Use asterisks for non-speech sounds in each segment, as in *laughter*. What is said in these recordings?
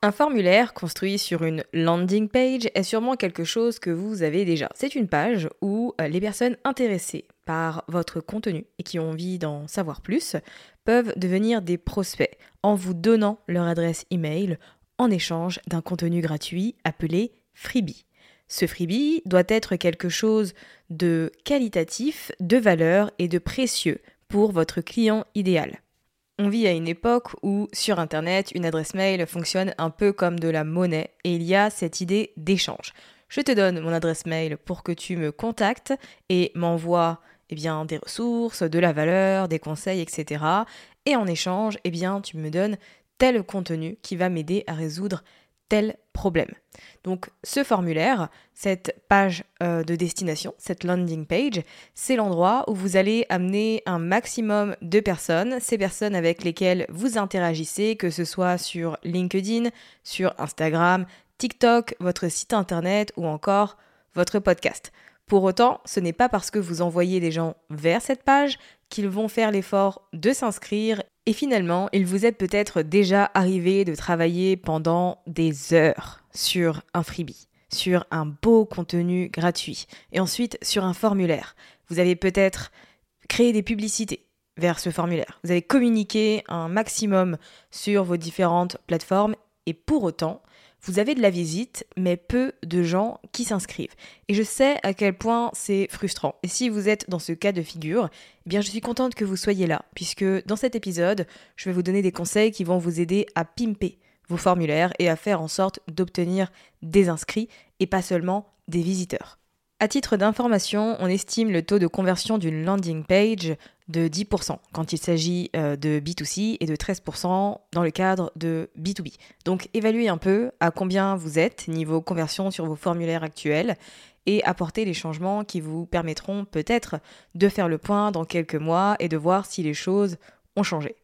Un formulaire construit sur une landing page est sûrement quelque chose que vous avez déjà. C'est une page où euh, les personnes intéressées par votre contenu et qui ont envie d'en savoir plus peuvent devenir des prospects en vous donnant leur adresse email en échange d'un contenu gratuit appelé freebie. Ce freebie doit être quelque chose de qualitatif, de valeur et de précieux pour votre client idéal. On vit à une époque où sur Internet, une adresse mail fonctionne un peu comme de la monnaie et il y a cette idée d'échange. Je te donne mon adresse mail pour que tu me contactes et m'envoies eh bien, des ressources, de la valeur, des conseils, etc. Et en échange, eh bien, tu me donnes tel contenu qui va m'aider à résoudre tel problème. Donc ce formulaire, cette page euh, de destination, cette landing page, c'est l'endroit où vous allez amener un maximum de personnes, ces personnes avec lesquelles vous interagissez, que ce soit sur LinkedIn, sur Instagram, TikTok, votre site internet ou encore votre podcast. Pour autant, ce n'est pas parce que vous envoyez des gens vers cette page qu'ils vont faire l'effort de s'inscrire et finalement, il vous est peut-être déjà arrivé de travailler pendant des heures sur un freebie, sur un beau contenu gratuit et ensuite sur un formulaire. Vous avez peut-être créé des publicités vers ce formulaire. Vous avez communiqué un maximum sur vos différentes plateformes et pour autant, vous avez de la visite, mais peu de gens qui s'inscrivent. Et je sais à quel point c'est frustrant. Et si vous êtes dans ce cas de figure, eh bien je suis contente que vous soyez là, puisque dans cet épisode, je vais vous donner des conseils qui vont vous aider à pimper vos formulaires et à faire en sorte d'obtenir des inscrits et pas seulement des visiteurs. À titre d'information, on estime le taux de conversion d'une landing page de 10% quand il s'agit euh, de B2C et de 13% dans le cadre de B2B. Donc évaluez un peu à combien vous êtes niveau conversion sur vos formulaires actuels et apportez les changements qui vous permettront peut-être de faire le point dans quelques mois et de voir si les choses ont changé.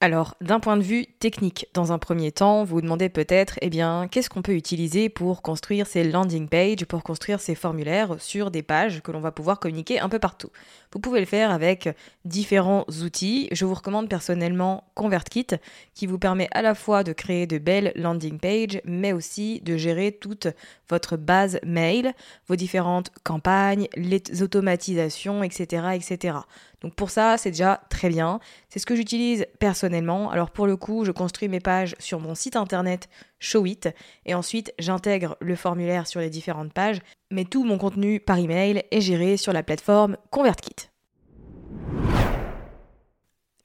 Alors, d'un point de vue technique, dans un premier temps, vous vous demandez peut-être, eh bien, qu'est-ce qu'on peut utiliser pour construire ces landing pages, pour construire ces formulaires sur des pages que l'on va pouvoir communiquer un peu partout. Vous pouvez le faire avec différents outils. Je vous recommande personnellement ConvertKit, qui vous permet à la fois de créer de belles landing pages, mais aussi de gérer toute votre base mail, vos différentes campagnes, les automatisations, etc., etc. Donc pour ça, c'est déjà très bien. C'est ce que j'utilise personnellement personnellement. Alors pour le coup, je construis mes pages sur mon site internet Showit et ensuite j'intègre le formulaire sur les différentes pages, mais tout mon contenu par email est géré sur la plateforme ConvertKit.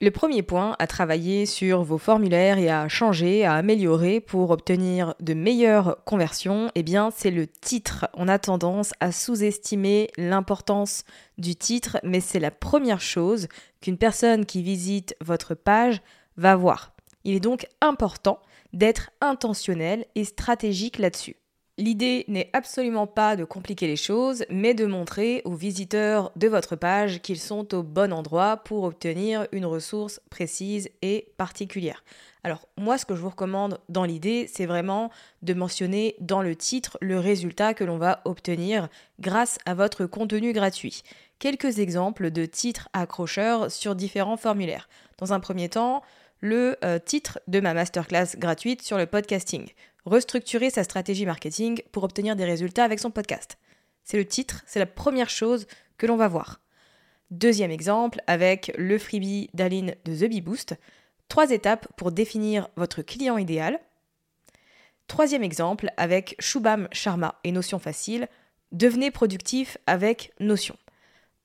Le premier point à travailler sur vos formulaires et à changer, à améliorer pour obtenir de meilleures conversions, eh bien, c'est le titre. On a tendance à sous-estimer l'importance du titre, mais c'est la première chose qu'une personne qui visite votre page va voir. Il est donc important d'être intentionnel et stratégique là-dessus. L'idée n'est absolument pas de compliquer les choses, mais de montrer aux visiteurs de votre page qu'ils sont au bon endroit pour obtenir une ressource précise et particulière. Alors moi, ce que je vous recommande dans l'idée, c'est vraiment de mentionner dans le titre le résultat que l'on va obtenir grâce à votre contenu gratuit. Quelques exemples de titres accrocheurs sur différents formulaires. Dans un premier temps, le euh, titre de ma masterclass gratuite sur le podcasting restructurer sa stratégie marketing pour obtenir des résultats avec son podcast. C'est le titre, c'est la première chose que l'on va voir. Deuxième exemple avec le freebie d'Aline de The Bee Boost. Trois étapes pour définir votre client idéal. Troisième exemple avec Shubham Sharma et Notion Facile. Devenez productif avec Notion.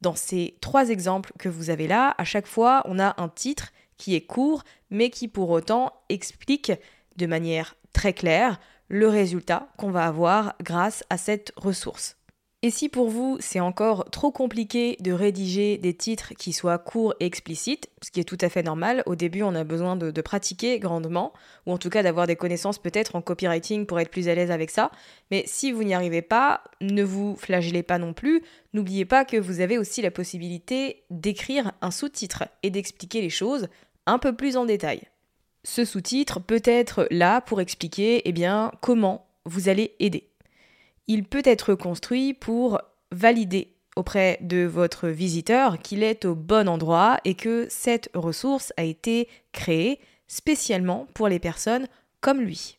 Dans ces trois exemples que vous avez là, à chaque fois, on a un titre qui est court, mais qui pour autant explique de manière très clair le résultat qu'on va avoir grâce à cette ressource. Et si pour vous c'est encore trop compliqué de rédiger des titres qui soient courts et explicites, ce qui est tout à fait normal, au début on a besoin de, de pratiquer grandement, ou en tout cas d'avoir des connaissances peut-être en copywriting pour être plus à l'aise avec ça, mais si vous n'y arrivez pas, ne vous flagellez pas non plus, n'oubliez pas que vous avez aussi la possibilité d'écrire un sous-titre et d'expliquer les choses un peu plus en détail. Ce sous-titre peut être là pour expliquer eh comment vous allez aider. Il peut être construit pour valider auprès de votre visiteur qu'il est au bon endroit et que cette ressource a été créée spécialement pour les personnes comme lui.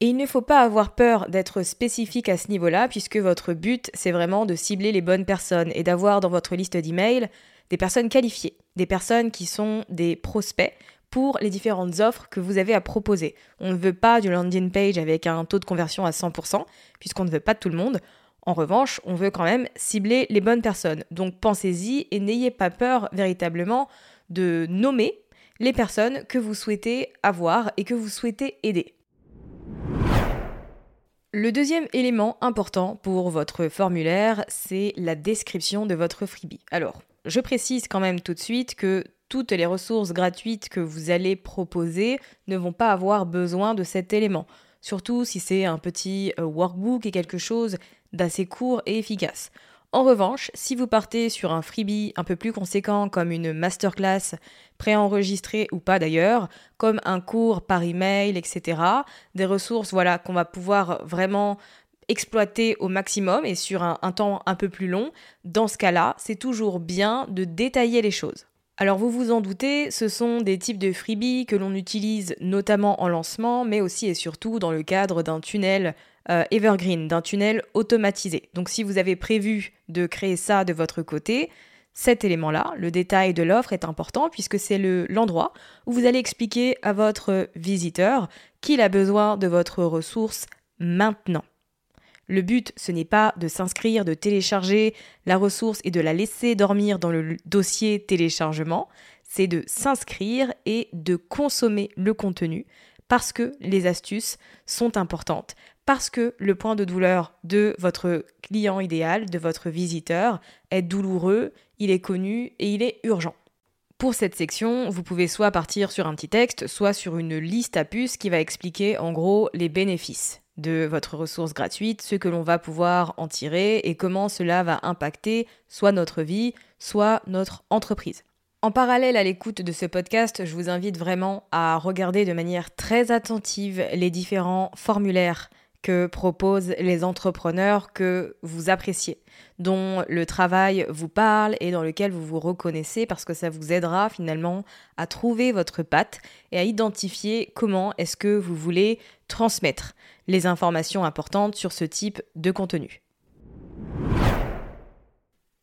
Et il ne faut pas avoir peur d'être spécifique à ce niveau-là, puisque votre but, c'est vraiment de cibler les bonnes personnes et d'avoir dans votre liste d'emails des personnes qualifiées, des personnes qui sont des prospects, pour les différentes offres que vous avez à proposer. On ne veut pas du landing page avec un taux de conversion à 100%, puisqu'on ne veut pas tout le monde. En revanche, on veut quand même cibler les bonnes personnes. Donc pensez-y et n'ayez pas peur véritablement de nommer les personnes que vous souhaitez avoir et que vous souhaitez aider. Le deuxième élément important pour votre formulaire, c'est la description de votre freebie. Alors, je précise quand même tout de suite que toutes les ressources gratuites que vous allez proposer ne vont pas avoir besoin de cet élément, surtout si c'est un petit euh, workbook et quelque chose d'assez court et efficace. En revanche, si vous partez sur un freebie un peu plus conséquent comme une masterclass préenregistrée ou pas d'ailleurs, comme un cours par email, etc., des ressources voilà qu'on va pouvoir vraiment exploiter au maximum et sur un temps un peu plus long, dans ce cas-là, c'est toujours bien de détailler les choses. Alors vous vous en doutez, ce sont des types de freebies que l'on utilise notamment en lancement, mais aussi et surtout dans le cadre d'un tunnel euh, evergreen, d'un tunnel automatisé. Donc si vous avez prévu de créer ça de votre côté, cet élément-là, le détail de l'offre est important puisque c'est l'endroit où vous allez expliquer à votre visiteur qu'il a besoin de votre ressource maintenant. Le but, ce n'est pas de s'inscrire, de télécharger la ressource et de la laisser dormir dans le dossier téléchargement, c'est de s'inscrire et de consommer le contenu parce que les astuces sont importantes, parce que le point de douleur de votre client idéal, de votre visiteur, est douloureux, il est connu et il est urgent. Pour cette section, vous pouvez soit partir sur un petit texte, soit sur une liste à puces qui va expliquer en gros les bénéfices de votre ressource gratuite, ce que l'on va pouvoir en tirer et comment cela va impacter soit notre vie, soit notre entreprise. En parallèle à l'écoute de ce podcast, je vous invite vraiment à regarder de manière très attentive les différents formulaires que proposent les entrepreneurs que vous appréciez, dont le travail vous parle et dans lequel vous vous reconnaissez parce que ça vous aidera finalement à trouver votre patte et à identifier comment est-ce que vous voulez transmettre les informations importantes sur ce type de contenu.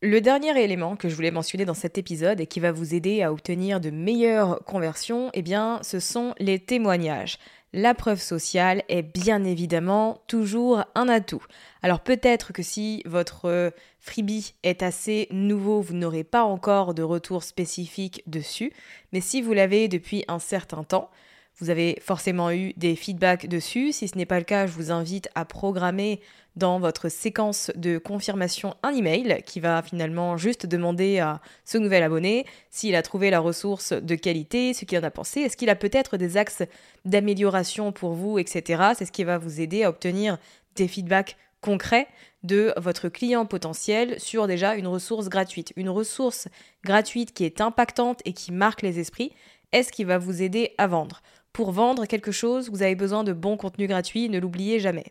Le dernier élément que je voulais mentionner dans cet épisode et qui va vous aider à obtenir de meilleures conversions, eh bien, ce sont les témoignages. La preuve sociale est bien évidemment toujours un atout. Alors peut-être que si votre freebie est assez nouveau, vous n'aurez pas encore de retour spécifique dessus, mais si vous l'avez depuis un certain temps, vous avez forcément eu des feedbacks dessus. Si ce n'est pas le cas, je vous invite à programmer dans votre séquence de confirmation un email qui va finalement juste demander à ce nouvel abonné s'il a trouvé la ressource de qualité, ce qu'il en a pensé, est-ce qu'il a peut-être des axes d'amélioration pour vous, etc. C'est ce qui va vous aider à obtenir des feedbacks concrets de votre client potentiel sur déjà une ressource gratuite. Une ressource gratuite qui est impactante et qui marque les esprits est ce qui va vous aider à vendre. Pour vendre quelque chose, vous avez besoin de bons contenus gratuits, ne l'oubliez jamais.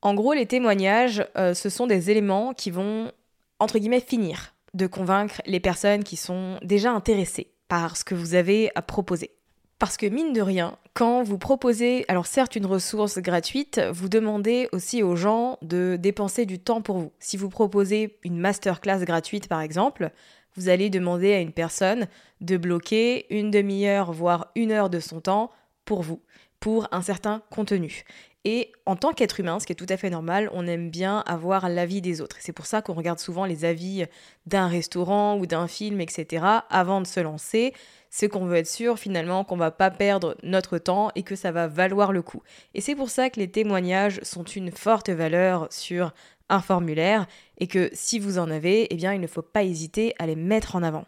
En gros, les témoignages, euh, ce sont des éléments qui vont, entre guillemets, finir de convaincre les personnes qui sont déjà intéressées par ce que vous avez à proposer. Parce que mine de rien, quand vous proposez, alors certes une ressource gratuite, vous demandez aussi aux gens de dépenser du temps pour vous. Si vous proposez une masterclass gratuite par exemple, vous allez demander à une personne de bloquer une demi-heure, voire une heure de son temps pour vous, pour un certain contenu. Et en tant qu'être humain, ce qui est tout à fait normal, on aime bien avoir l'avis des autres. C'est pour ça qu'on regarde souvent les avis d'un restaurant ou d'un film, etc. avant de se lancer. C'est qu'on veut être sûr finalement qu'on va pas perdre notre temps et que ça va valoir le coup. Et c'est pour ça que les témoignages sont une forte valeur sur un formulaire et que si vous en avez, eh bien il ne faut pas hésiter à les mettre en avant.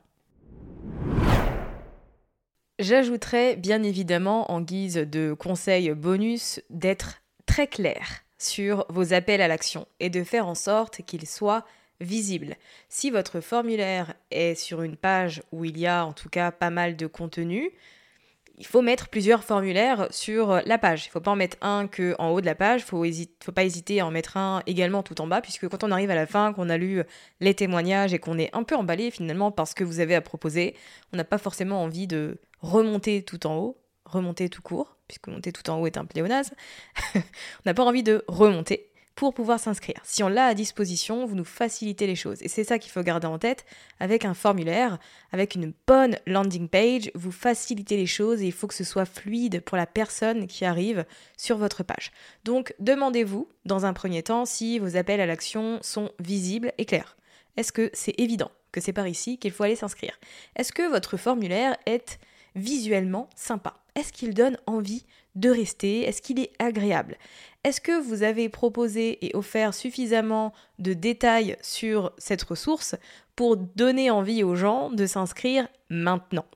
J'ajouterais bien évidemment en guise de conseil bonus d'être très clair sur vos appels à l'action et de faire en sorte qu'ils soient visibles. Si votre formulaire est sur une page où il y a en tout cas pas mal de contenu, il faut mettre plusieurs formulaires sur la page. Il ne faut pas en mettre un que en haut de la page, il ne faut pas hésiter à en mettre un également tout en bas, puisque quand on arrive à la fin, qu'on a lu les témoignages et qu'on est un peu emballé finalement par ce que vous avez à proposer, on n'a pas forcément envie de remonter tout en haut, remonter tout court, puisque monter tout en haut est un pléonasme, *laughs* on n'a pas envie de remonter pour pouvoir s'inscrire. Si on l'a à disposition, vous nous facilitez les choses. Et c'est ça qu'il faut garder en tête avec un formulaire, avec une bonne landing page, vous facilitez les choses et il faut que ce soit fluide pour la personne qui arrive sur votre page. Donc demandez-vous dans un premier temps si vos appels à l'action sont visibles et clairs. Est-ce que c'est évident que c'est par ici qu'il faut aller s'inscrire? Est-ce que votre formulaire est visuellement sympa Est-ce qu'il donne envie de rester? Est-ce qu'il est agréable? Est-ce que vous avez proposé et offert suffisamment de détails sur cette ressource pour donner envie aux gens de s'inscrire maintenant?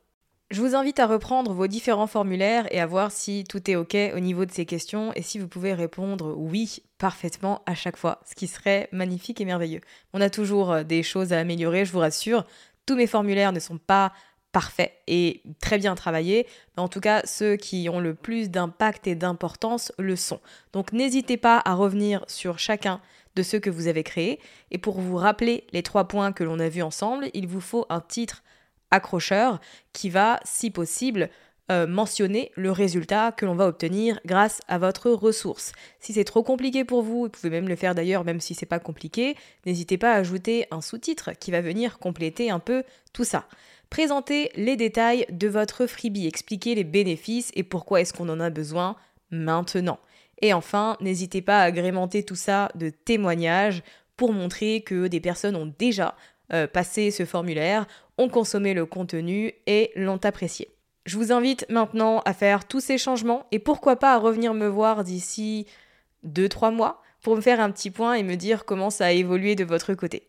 Je vous invite à reprendre vos différents formulaires et à voir si tout est OK au niveau de ces questions et si vous pouvez répondre oui parfaitement à chaque fois, ce qui serait magnifique et merveilleux. On a toujours euh, des choses à améliorer, je vous rassure. Tous mes formulaires ne sont pas parfait et très bien travaillé, en tout cas ceux qui ont le plus d'impact et d'importance le sont. Donc n'hésitez pas à revenir sur chacun de ceux que vous avez créés, et pour vous rappeler les trois points que l'on a vus ensemble, il vous faut un titre accrocheur qui va, si possible, euh, mentionner le résultat que l'on va obtenir grâce à votre ressource. Si c'est trop compliqué pour vous, vous pouvez même le faire d'ailleurs même si c'est pas compliqué, n'hésitez pas à ajouter un sous-titre qui va venir compléter un peu tout ça. Présentez les détails de votre freebie, expliquez les bénéfices et pourquoi est-ce qu'on en a besoin maintenant. Et enfin, n'hésitez pas à agrémenter tout ça de témoignages pour montrer que des personnes ont déjà euh, passé ce formulaire, ont consommé le contenu et l'ont apprécié. Je vous invite maintenant à faire tous ces changements et pourquoi pas à revenir me voir d'ici 2-3 mois pour me faire un petit point et me dire comment ça a évolué de votre côté.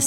The